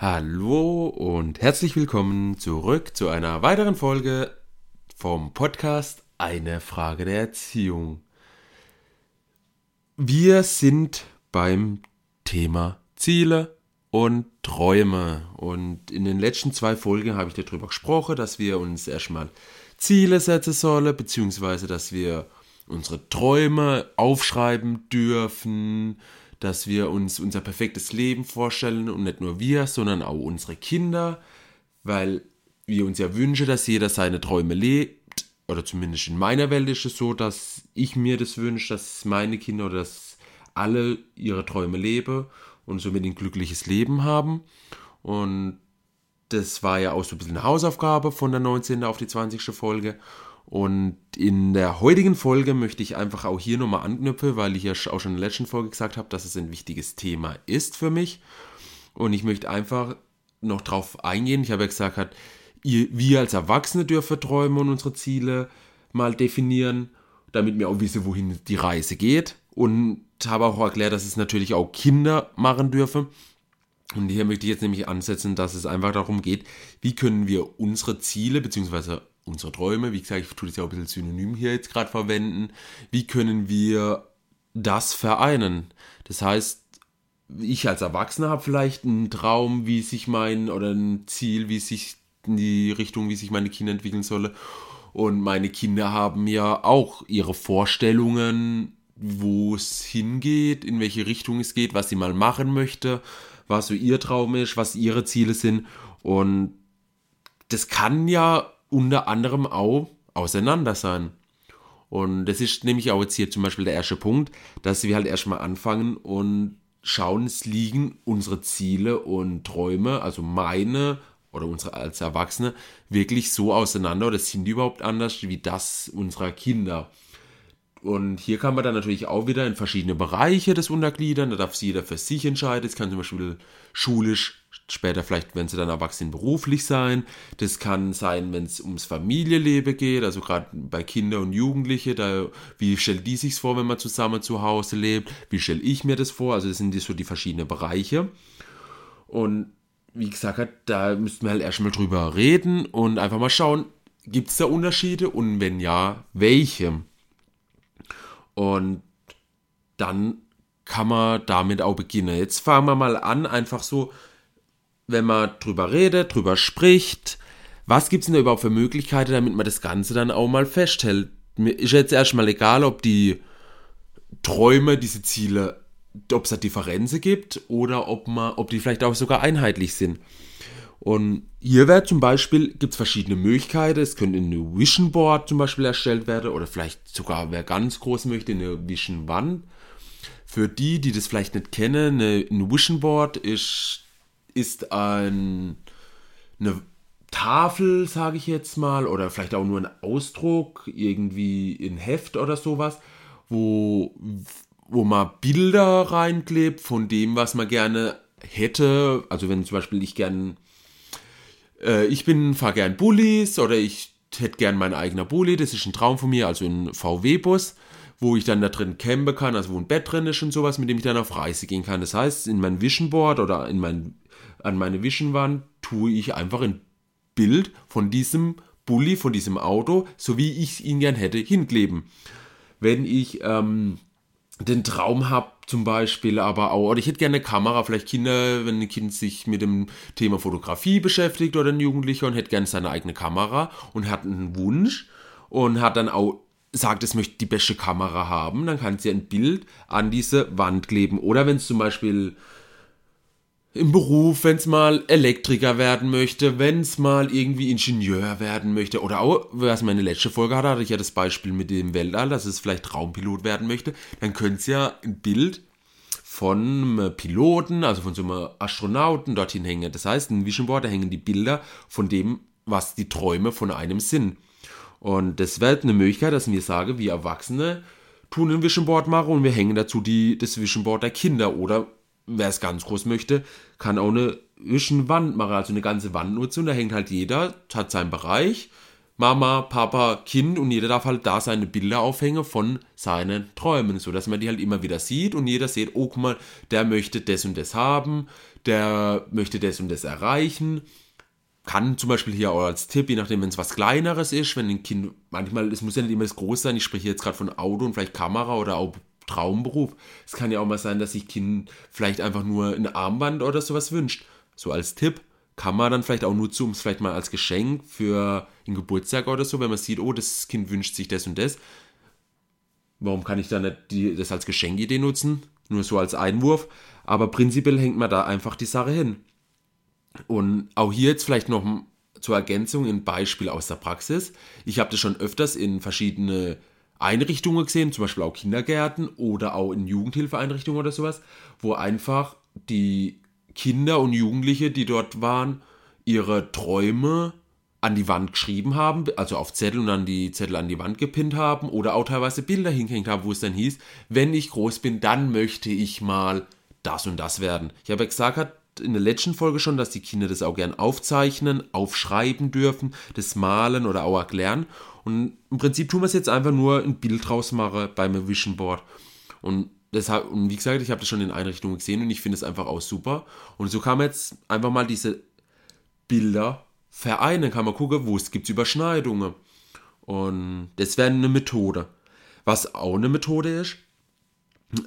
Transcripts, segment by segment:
Hallo und herzlich willkommen zurück zu einer weiteren Folge vom Podcast Eine Frage der Erziehung. Wir sind beim Thema Ziele und Träume. Und in den letzten zwei Folgen habe ich darüber gesprochen, dass wir uns erstmal Ziele setzen sollen, beziehungsweise dass wir unsere Träume aufschreiben dürfen, dass wir uns unser perfektes Leben vorstellen und nicht nur wir, sondern auch unsere Kinder, weil wir uns ja wünschen, dass jeder seine Träume lebt, oder zumindest in meiner Welt ist es so, dass ich mir das wünsche, dass meine Kinder oder dass alle ihre Träume leben und somit ein glückliches Leben haben. Und das war ja auch so ein bisschen eine Hausaufgabe von der 19. auf die 20. Folge. Und in der heutigen Folge möchte ich einfach auch hier nochmal anknüpfen, weil ich ja auch schon in der letzten Folge gesagt habe, dass es ein wichtiges Thema ist für mich. Und ich möchte einfach noch drauf eingehen. Ich habe ja gesagt, wir als Erwachsene dürfen träumen und unsere Ziele mal definieren, damit wir auch wissen, wohin die Reise geht. Und habe auch erklärt, dass es natürlich auch Kinder machen dürfen. Und hier möchte ich jetzt nämlich ansetzen, dass es einfach darum geht, wie können wir unsere Ziele bzw unsere Träume, wie gesagt, ich tue das ja auch ein bisschen synonym hier jetzt gerade verwenden, wie können wir das vereinen? Das heißt, ich als Erwachsener habe vielleicht einen Traum, wie sich mein, oder ein Ziel, wie sich in die Richtung, wie sich meine Kinder entwickeln sollen. Und meine Kinder haben ja auch ihre Vorstellungen, wo es hingeht, in welche Richtung es geht, was sie mal machen möchte, was so ihr Traum ist, was ihre Ziele sind. Und das kann ja unter anderem auch auseinander sein. Und das ist nämlich auch jetzt hier zum Beispiel der erste Punkt, dass wir halt erstmal anfangen und schauen, es liegen unsere Ziele und Träume, also meine oder unsere als Erwachsene, wirklich so auseinander oder sind die überhaupt anders wie das unserer Kinder. Und hier kann man dann natürlich auch wieder in verschiedene Bereiche das untergliedern. Da darf jeder für sich entscheiden. Es kann zum Beispiel schulisch, später vielleicht, wenn sie dann erwachsen, beruflich sein. Das kann sein, wenn es ums Familienleben geht, also gerade bei Kindern und Jugendlichen. Da, wie stellt die sich vor, wenn man zusammen zu Hause lebt? Wie stelle ich mir das vor? Also das sind so die verschiedenen Bereiche. Und wie gesagt, da müssten wir halt erstmal drüber reden und einfach mal schauen, gibt es da Unterschiede und wenn ja, welche? Und dann kann man damit auch beginnen. Jetzt fangen wir mal an, einfach so, wenn man drüber redet, drüber spricht, was gibt es denn da überhaupt für Möglichkeiten, damit man das Ganze dann auch mal festhält? Mir ist jetzt erstmal egal, ob die Träume, diese Ziele, ob es da Differenzen gibt oder ob, man, ob die vielleicht auch sogar einheitlich sind. Und hier wäre zum Beispiel, gibt es verschiedene Möglichkeiten. Es könnte eine Vision Board zum Beispiel erstellt werden oder vielleicht sogar, wer ganz groß möchte, eine Vision Wand. Für die, die das vielleicht nicht kennen, eine, eine Vision Board ist, ist ein, eine Tafel, sage ich jetzt mal, oder vielleicht auch nur ein Ausdruck, irgendwie in Heft oder sowas, wo, wo man Bilder reinklebt von dem, was man gerne hätte. Also wenn zum Beispiel ich gerne äh, ich bin, fahre gern Bullis oder ich hätte gern mein eigener Bulli, das ist ein Traum von mir, also ein VW-Bus, wo ich dann da drin campen kann, also wo ein Bett drin ist und sowas, mit dem ich dann auf Reise gehen kann. Das heißt, in mein Vision Board oder in mein, an meine Vision Wand tue ich einfach ein Bild von diesem Bulli, von diesem Auto, so wie ich ihn gern hätte, hinkleben. Wenn ich ähm, den Traum habe, zum Beispiel, aber auch, oder ich hätte gerne eine Kamera, vielleicht Kinder, wenn ein Kind sich mit dem Thema Fotografie beschäftigt oder ein Jugendlicher und hätte gerne seine eigene Kamera und hat einen Wunsch und hat dann auch sagt, es möchte die beste Kamera haben, dann kann sie ein Bild an diese Wand kleben. Oder wenn es zum Beispiel im Beruf, wenn es mal Elektriker werden möchte, wenn es mal irgendwie Ingenieur werden möchte oder auch, was meine letzte Folge hatte, hatte ich ja das Beispiel mit dem Weltall, dass es vielleicht Raumpilot werden möchte, dann könnte es ja ein Bild von Piloten, also von so einem Astronauten dorthin hängen. Das heißt, in Vision Board, da hängen die Bilder von dem, was die Träume von einem sind. Und das wäre eine Möglichkeit, dass wir sagen, wir Erwachsene tun ein Vision Board machen und wir hängen dazu die, das Vision Board der Kinder. Oder wer es ganz groß möchte, kann auch eine Wand machen, also eine ganze Wand nutzen. Und da hängt halt jeder, hat seinen Bereich, Mama, Papa, Kind. Und jeder darf halt da seine Bilder aufhängen von seinen Träumen, so dass man die halt immer wieder sieht. Und jeder sieht, oh guck mal, der möchte das und das haben, der möchte das und das erreichen. Kann zum Beispiel hier auch als Tipp, je nachdem, wenn es was Kleineres ist, wenn ein Kind, manchmal, es muss ja nicht immer das Groß sein, ich spreche jetzt gerade von Auto und vielleicht Kamera oder auch Traumberuf. Es kann ja auch mal sein, dass sich Kind vielleicht einfach nur ein Armband oder sowas wünscht. So als Tipp kann man dann vielleicht auch nutzen, um es vielleicht mal als Geschenk für einen Geburtstag oder so, wenn man sieht, oh, das Kind wünscht sich das und das. Warum kann ich dann nicht die, das als Geschenkidee nutzen? Nur so als Einwurf. Aber prinzipiell hängt man da einfach die Sache hin. Und auch hier jetzt vielleicht noch zur Ergänzung ein Beispiel aus der Praxis. Ich habe das schon öfters in verschiedene Einrichtungen gesehen, zum Beispiel auch Kindergärten oder auch in Jugendhilfeeinrichtungen oder sowas, wo einfach die Kinder und Jugendliche, die dort waren, ihre Träume an die Wand geschrieben haben, also auf Zettel und dann die Zettel an die Wand gepinnt haben oder auch teilweise Bilder hingehängt haben, wo es dann hieß, wenn ich groß bin, dann möchte ich mal das und das werden. Ich habe ja gesagt in der letzten Folge schon, dass die Kinder das auch gern aufzeichnen, aufschreiben dürfen, das malen oder auch erklären. Und im Prinzip tun wir es jetzt einfach nur ein Bild draus machen beim Vision Board. Und deshalb, und wie gesagt, ich habe das schon in Einrichtungen gesehen und ich finde es einfach auch super. Und so kann man jetzt einfach mal diese Bilder vereinen, kann man gucken, wo es gibt Überschneidungen. Und das wäre eine Methode. Was auch eine Methode ist,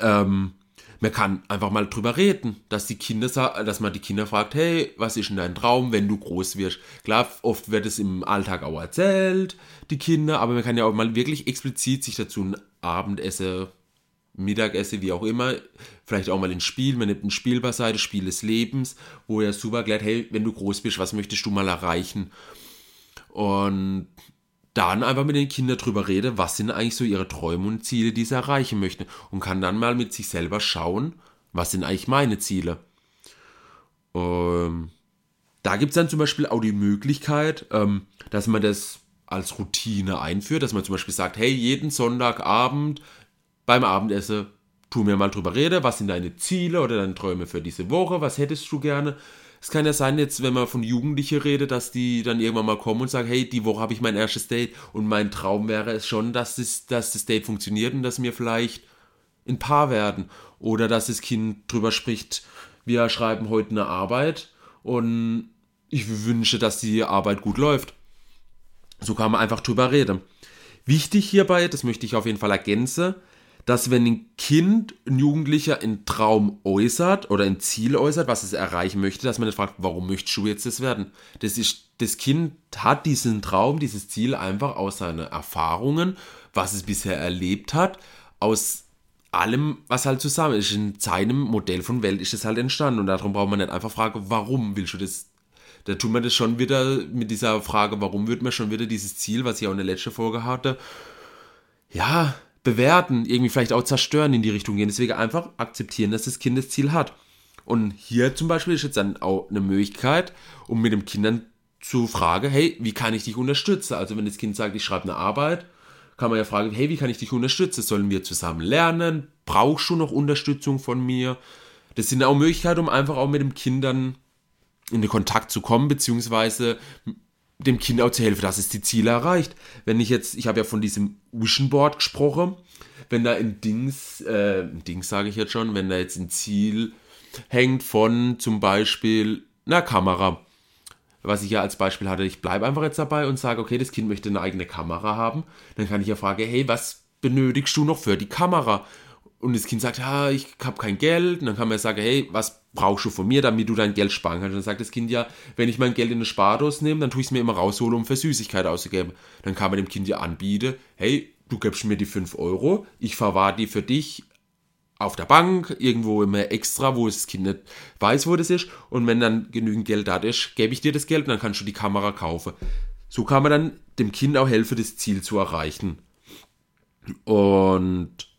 ähm, man kann einfach mal drüber reden, dass die Kinder, dass man die Kinder fragt, hey, was ist denn dein Traum, wenn du groß wirst? Klar, oft wird es im Alltag auch erzählt, die Kinder, aber man kann ja auch mal wirklich explizit sich dazu ein Abendessen, Mittagessen, wie auch immer, vielleicht auch mal ein Spiel, man nimmt ein Spiel beiseite, Spiel des Lebens, wo er super erklärt, hey, wenn du groß bist, was möchtest du mal erreichen? Und dann einfach mit den Kindern drüber rede, was sind eigentlich so ihre Träume und Ziele, die sie erreichen möchten. Und kann dann mal mit sich selber schauen, was sind eigentlich meine Ziele. Ähm, da gibt es dann zum Beispiel auch die Möglichkeit, ähm, dass man das als Routine einführt, dass man zum Beispiel sagt, hey, jeden Sonntagabend beim Abendessen tu mir mal drüber rede, was sind deine Ziele oder deine Träume für diese Woche, was hättest du gerne, es kann ja sein, jetzt, wenn man von Jugendlichen redet, dass die dann irgendwann mal kommen und sagen, hey, die Woche habe ich mein erstes Date und mein Traum wäre es schon, dass das, dass das Date funktioniert und dass wir vielleicht ein Paar werden. Oder dass das Kind drüber spricht, wir schreiben heute eine Arbeit und ich wünsche, dass die Arbeit gut läuft. So kann man einfach drüber reden. Wichtig hierbei, das möchte ich auf jeden Fall ergänzen, dass wenn ein Kind, ein Jugendlicher einen Traum äußert oder ein Ziel äußert, was es erreichen möchte, dass man nicht fragt, warum möchtest du jetzt das werden? Das ist, das Kind hat diesen Traum, dieses Ziel einfach aus seinen Erfahrungen, was es bisher erlebt hat, aus allem, was halt zusammen ist. In seinem Modell von Welt ist es halt entstanden und darum braucht man nicht einfach fragen, warum willst du das? Da tut man das schon wieder mit dieser Frage, warum wird man schon wieder dieses Ziel, was ich auch in der letzten Folge hatte, ja, bewerten, irgendwie vielleicht auch zerstören in die Richtung gehen. Deswegen einfach akzeptieren, dass das Kind das Ziel hat. Und hier zum Beispiel ist jetzt dann auch eine Möglichkeit, um mit dem Kindern zu fragen, hey, wie kann ich dich unterstützen? Also wenn das Kind sagt, ich schreibe eine Arbeit, kann man ja fragen, hey, wie kann ich dich unterstützen? Sollen wir zusammen lernen? Brauchst du noch Unterstützung von mir? Das sind auch Möglichkeiten, um einfach auch mit dem Kind dann in den Kontakt zu kommen, beziehungsweise dem Kind auch zu helfen, dass es die Ziele erreicht. Wenn ich jetzt, ich habe ja von diesem Vision Board gesprochen, wenn da ein Dings, äh, ein Dings sage ich jetzt schon, wenn da jetzt ein Ziel hängt von zum Beispiel einer Kamera, was ich ja als Beispiel hatte, ich bleibe einfach jetzt dabei und sage, okay, das Kind möchte eine eigene Kamera haben, dann kann ich ja fragen, hey, was benötigst du noch für die Kamera? Und das Kind sagt, ja, ich habe kein Geld. Und dann kann man sagen, hey, was brauchst du von mir, damit du dein Geld sparen kannst? Dann sagt das Kind ja, wenn ich mein Geld in eine Spardose nehme, dann tue ich es mir immer rausholen, um für Süßigkeit auszugeben. Dann kann man dem Kind ja anbieten, hey, du gibst mir die 5 Euro, ich verwahre die für dich auf der Bank, irgendwo immer extra, wo das Kind nicht weiß, wo das ist. Und wenn dann genügend Geld da ist, gebe ich dir das Geld und dann kannst du die Kamera kaufen. So kann man dann dem Kind auch helfen, das Ziel zu erreichen. Und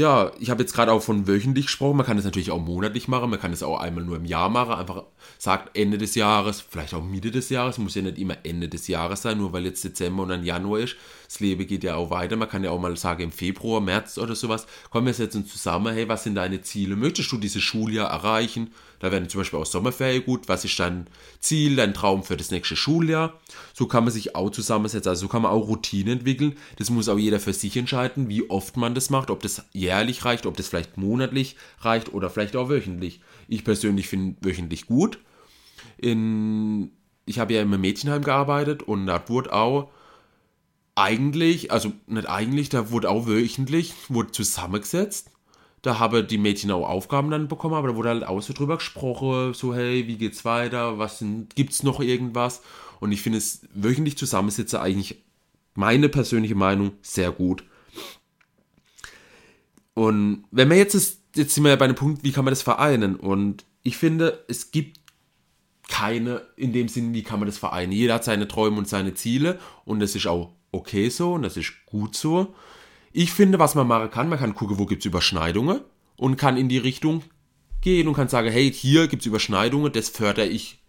ja, ich habe jetzt gerade auch von wöchentlich gesprochen. Man kann es natürlich auch monatlich machen. Man kann es auch einmal nur im Jahr machen. Einfach sagt Ende des Jahres, vielleicht auch Mitte des Jahres. Muss ja nicht immer Ende des Jahres sein, nur weil jetzt Dezember und dann Januar ist. Das Leben geht ja auch weiter. Man kann ja auch mal sagen, im Februar, März oder sowas. Kommen wir jetzt zusammen. Hey, was sind deine Ziele? Möchtest du dieses Schuljahr erreichen? Da werden zum Beispiel auch Sommerferien gut. Was ist dein Ziel, dein Traum für das nächste Schuljahr? So kann man sich auch zusammensetzen. Also so kann man auch Routine entwickeln. Das muss auch jeder für sich entscheiden, wie oft man das macht. Ob das jährlich reicht, ob das vielleicht monatlich reicht oder vielleicht auch wöchentlich. Ich persönlich finde wöchentlich gut. In, ich habe ja im Mädchenheim gearbeitet und da wurde auch eigentlich, also nicht eigentlich, da wurde auch wöchentlich, wurde zusammengesetzt. Da habe die Mädchen auch Aufgaben dann bekommen, aber da wurde halt auch so drüber gesprochen, so hey, wie geht's weiter, was gibt es noch irgendwas? Und ich finde es wöchentlich zusammensitzen eigentlich meine persönliche Meinung sehr gut. Und wenn wir jetzt, ist, jetzt sind wir ja bei einem Punkt, wie kann man das vereinen? Und ich finde, es gibt keine, in dem Sinn, wie kann man das vereinen? Jeder hat seine Träume und seine Ziele und das ist auch okay so und das ist gut so. Ich finde, was man machen kann, man kann gucken, wo gibt es Überschneidungen und kann in die Richtung gehen und kann sagen, hey, hier gibt es Überschneidungen, das fördere ich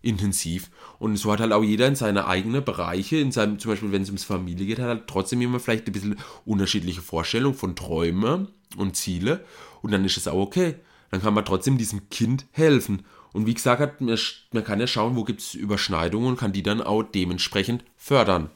intensiv. Und so hat halt auch jeder in seine eigenen Bereiche, in seinem, zum Beispiel wenn es ums Familie geht, hat halt trotzdem immer vielleicht ein bisschen unterschiedliche Vorstellungen von Träumen und Ziele. Und dann ist es auch okay. Dann kann man trotzdem diesem Kind helfen. Und wie gesagt, man, kann ja schauen, wo gibt es Überschneidungen und kann die dann auch dementsprechend fördern.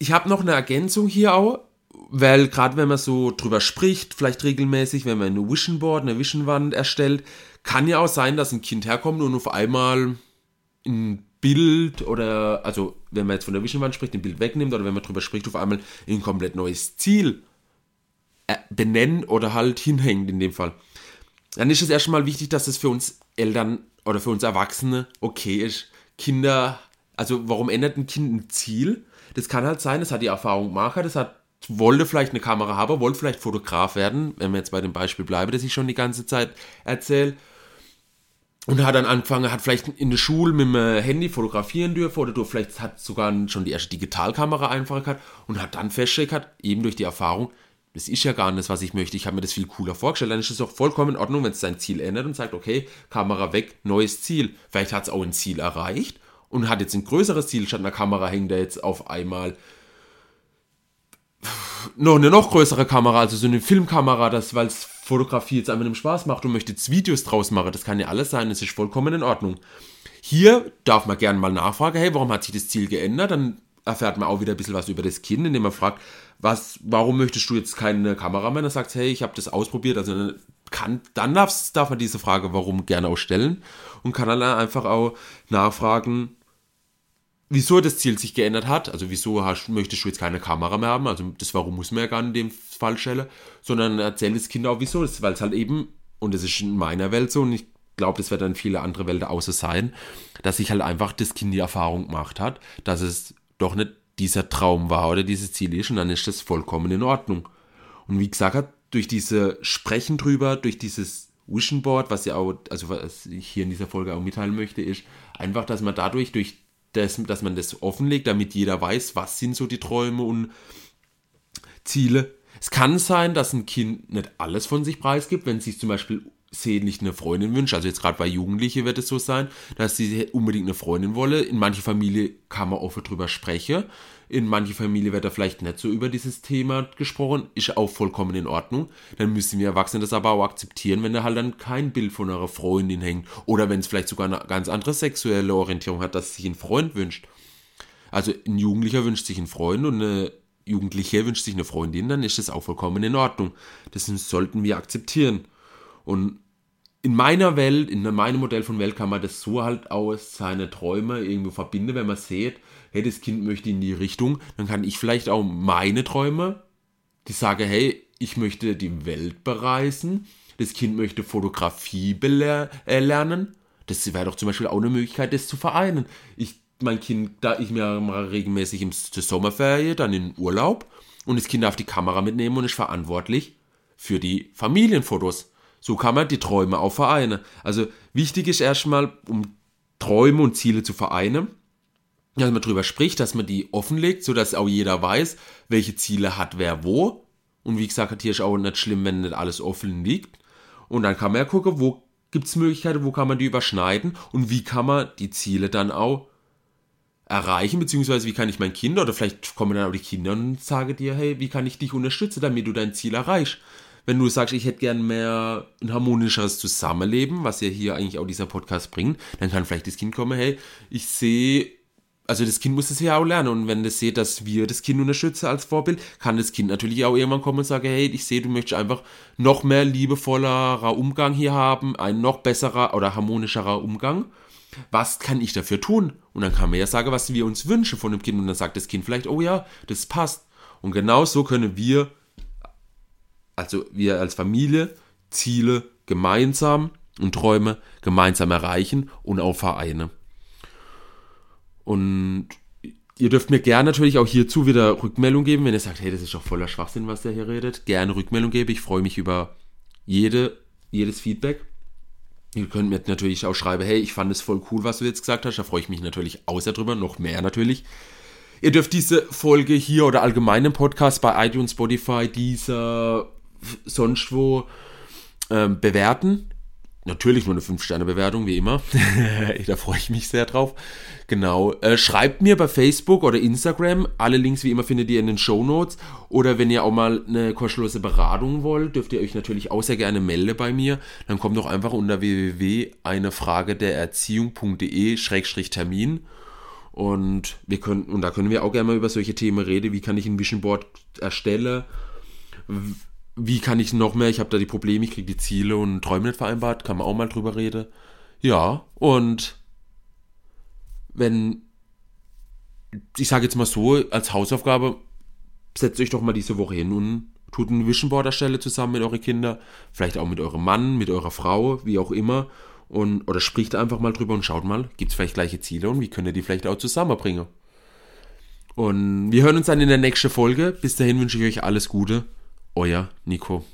Ich habe noch eine Ergänzung hier auch, weil gerade wenn man so drüber spricht, vielleicht regelmäßig, wenn man eine Vision Board, eine Vision erstellt, kann ja auch sein, dass ein Kind herkommt und auf einmal ein Bild oder, also wenn man jetzt von der Vision spricht, ein Bild wegnimmt oder wenn man drüber spricht, auf einmal ein komplett neues Ziel äh, benennen oder halt hinhängt in dem Fall. Dann ist es erstmal wichtig, dass es für uns Eltern oder für uns Erwachsene okay ist. Kinder, also warum ändert ein Kind ein Ziel? Das kann halt sein, es hat die Erfahrung gemacht, das hat wollte vielleicht eine Kamera haben, wollte vielleicht Fotograf werden, wenn wir jetzt bei dem Beispiel bleiben, das ich schon die ganze Zeit erzähle. Und hat dann angefangen, hat vielleicht in der Schule mit dem Handy fotografieren dürfen oder du vielleicht hat sogar schon die erste Digitalkamera einfach gehabt und hat dann festgestellt, eben durch die Erfahrung, das ist ja gar nicht das, was ich möchte. Ich habe mir das viel cooler vorgestellt. Dann ist es auch vollkommen in Ordnung, wenn es sein Ziel ändert und sagt, okay, Kamera weg, neues Ziel. Vielleicht hat es auch ein Ziel erreicht und hat jetzt ein größeres Ziel, statt einer Kamera hängt er jetzt auf einmal noch eine noch größere Kamera, also so eine Filmkamera, das, weil es Fotografie jetzt einfach einem Spaß macht und möchte jetzt Videos draus machen. Das kann ja alles sein, das ist vollkommen in Ordnung. Hier darf man gerne mal nachfragen, hey, warum hat sich das Ziel geändert? Dann erfährt man auch wieder ein bisschen was über das Kind, indem man fragt, was, warum möchtest du jetzt keine Kamera mehr? Dann sagt, hey, ich habe das ausprobiert. Also kann, dann darf, darf man diese Frage, warum, gerne auch stellen und kann dann einfach auch nachfragen, wieso das Ziel sich geändert hat. Also wieso hast, möchtest du jetzt keine Kamera mehr haben? Also das Warum muss man ja gar nicht in dem Fall stellen, sondern erzählt das Kind auch wieso. Weil es halt eben, und das ist in meiner Welt so, und ich glaube, das wird dann viele andere Welten außer sein, dass sich halt einfach das Kind die Erfahrung gemacht hat, dass es doch nicht dieser Traum war oder dieses Ziel ist und dann ist das vollkommen in Ordnung. Und wie gesagt, durch diese Sprechen drüber, durch dieses Vision Board, was ja auch, also was ich hier in dieser Folge auch mitteilen möchte, ist einfach, dass man dadurch durch dass, dass man das offenlegt, damit jeder weiß, was sind so die Träume und Ziele. Es kann sein, dass ein Kind nicht alles von sich preisgibt, wenn es sich zum Beispiel sehnlich eine Freundin wünscht. Also jetzt gerade bei Jugendlichen wird es so sein, dass sie unbedingt eine Freundin wolle. In mancher Familie kann man offen drüber sprechen. In mancher Familie wird da vielleicht nicht so über dieses Thema gesprochen. Ist auch vollkommen in Ordnung. Dann müssen wir Erwachsene das aber auch akzeptieren, wenn da halt dann kein Bild von einer Freundin hängt. Oder wenn es vielleicht sogar eine ganz andere sexuelle Orientierung hat, dass sich ein Freund wünscht. Also ein Jugendlicher wünscht sich einen Freund und eine Jugendliche wünscht sich eine Freundin, dann ist das auch vollkommen in Ordnung. Das sollten wir akzeptieren. Und in meiner Welt, in meinem Modell von Welt kann man das so halt aus seine Träume irgendwo verbinden, wenn man sieht, hey, das Kind möchte in die Richtung, dann kann ich vielleicht auch meine Träume, die sage, hey, ich möchte die Welt bereisen, das Kind möchte Fotografie äh, lernen, das wäre doch zum Beispiel auch eine Möglichkeit, das zu vereinen. Ich, mein Kind, da ich mir mal regelmäßig im zur Sommerferie, dann in Urlaub und das Kind darf die Kamera mitnehmen und ist verantwortlich für die Familienfotos. So kann man die Träume auch vereinen. Also wichtig ist erstmal, um Träume und Ziele zu vereinen, dass man darüber spricht, dass man die offenlegt, sodass auch jeder weiß, welche Ziele hat wer wo. Und wie gesagt, hier ist auch nicht schlimm, wenn nicht alles offen liegt. Und dann kann man ja gucken, wo gibt es Möglichkeiten, wo kann man die überschneiden und wie kann man die Ziele dann auch erreichen, beziehungsweise wie kann ich mein Kind oder vielleicht kommen dann auch die Kinder und sagen dir, hey, wie kann ich dich unterstützen, damit du dein Ziel erreichst wenn du sagst, ich hätte gern mehr ein harmonischeres Zusammenleben, was ja hier eigentlich auch dieser Podcast bringt, dann kann vielleicht das Kind kommen, hey, ich sehe also das Kind muss es ja auch lernen. Und wenn das sieht, dass wir das Kind unterstützen als Vorbild, kann das Kind natürlich auch irgendwann kommen und sagen, hey, ich sehe, du möchtest einfach noch mehr liebevollerer Umgang hier haben, ein noch besserer oder harmonischerer Umgang. Was kann ich dafür tun? Und dann kann man ja sagen, was wir uns wünschen von dem Kind. Und dann sagt das Kind vielleicht, oh ja, das passt. Und genau so können wir, also wir als Familie, Ziele gemeinsam und Träume gemeinsam erreichen und auch vereinen. Und ihr dürft mir gerne natürlich auch hierzu wieder Rückmeldung geben, wenn ihr sagt, hey, das ist doch voller Schwachsinn, was der hier redet. Gerne Rückmeldung geben. Ich freue mich über jede, jedes Feedback. Ihr könnt mir natürlich auch schreiben, hey, ich fand es voll cool, was du jetzt gesagt hast. Da freue ich mich natürlich auch sehr drüber, noch mehr natürlich. Ihr dürft diese Folge hier oder allgemeinen Podcast bei iTunes, Spotify, dieser sonst wo ähm, bewerten. Natürlich nur eine 5-Sterne-Bewertung, wie immer. da freue ich mich sehr drauf. Genau. Äh, schreibt mir bei Facebook oder Instagram. Alle Links, wie immer, findet ihr in den Show Notes. Oder wenn ihr auch mal eine kostenlose Beratung wollt, dürft ihr euch natürlich auch sehr gerne melden bei mir. Dann kommt doch einfach unter www.einefragedererziehung.de-termin. Und wir können, und da können wir auch gerne mal über solche Themen reden. Wie kann ich ein Vision Board erstellen? Wie kann ich noch mehr, ich habe da die Probleme, ich kriege die Ziele und Träume nicht vereinbart, kann man auch mal drüber reden. Ja, und wenn, ich sage jetzt mal so, als Hausaufgabe, setzt euch doch mal diese Woche hin und tut ein Vision Board erstellen zusammen mit euren Kindern, vielleicht auch mit eurem Mann, mit eurer Frau, wie auch immer. Und, oder spricht einfach mal drüber und schaut mal, gibt es vielleicht gleiche Ziele und wie könnt ihr die vielleicht auch zusammenbringen. Und wir hören uns dann in der nächsten Folge. Bis dahin wünsche ich euch alles Gute. Euer Nico.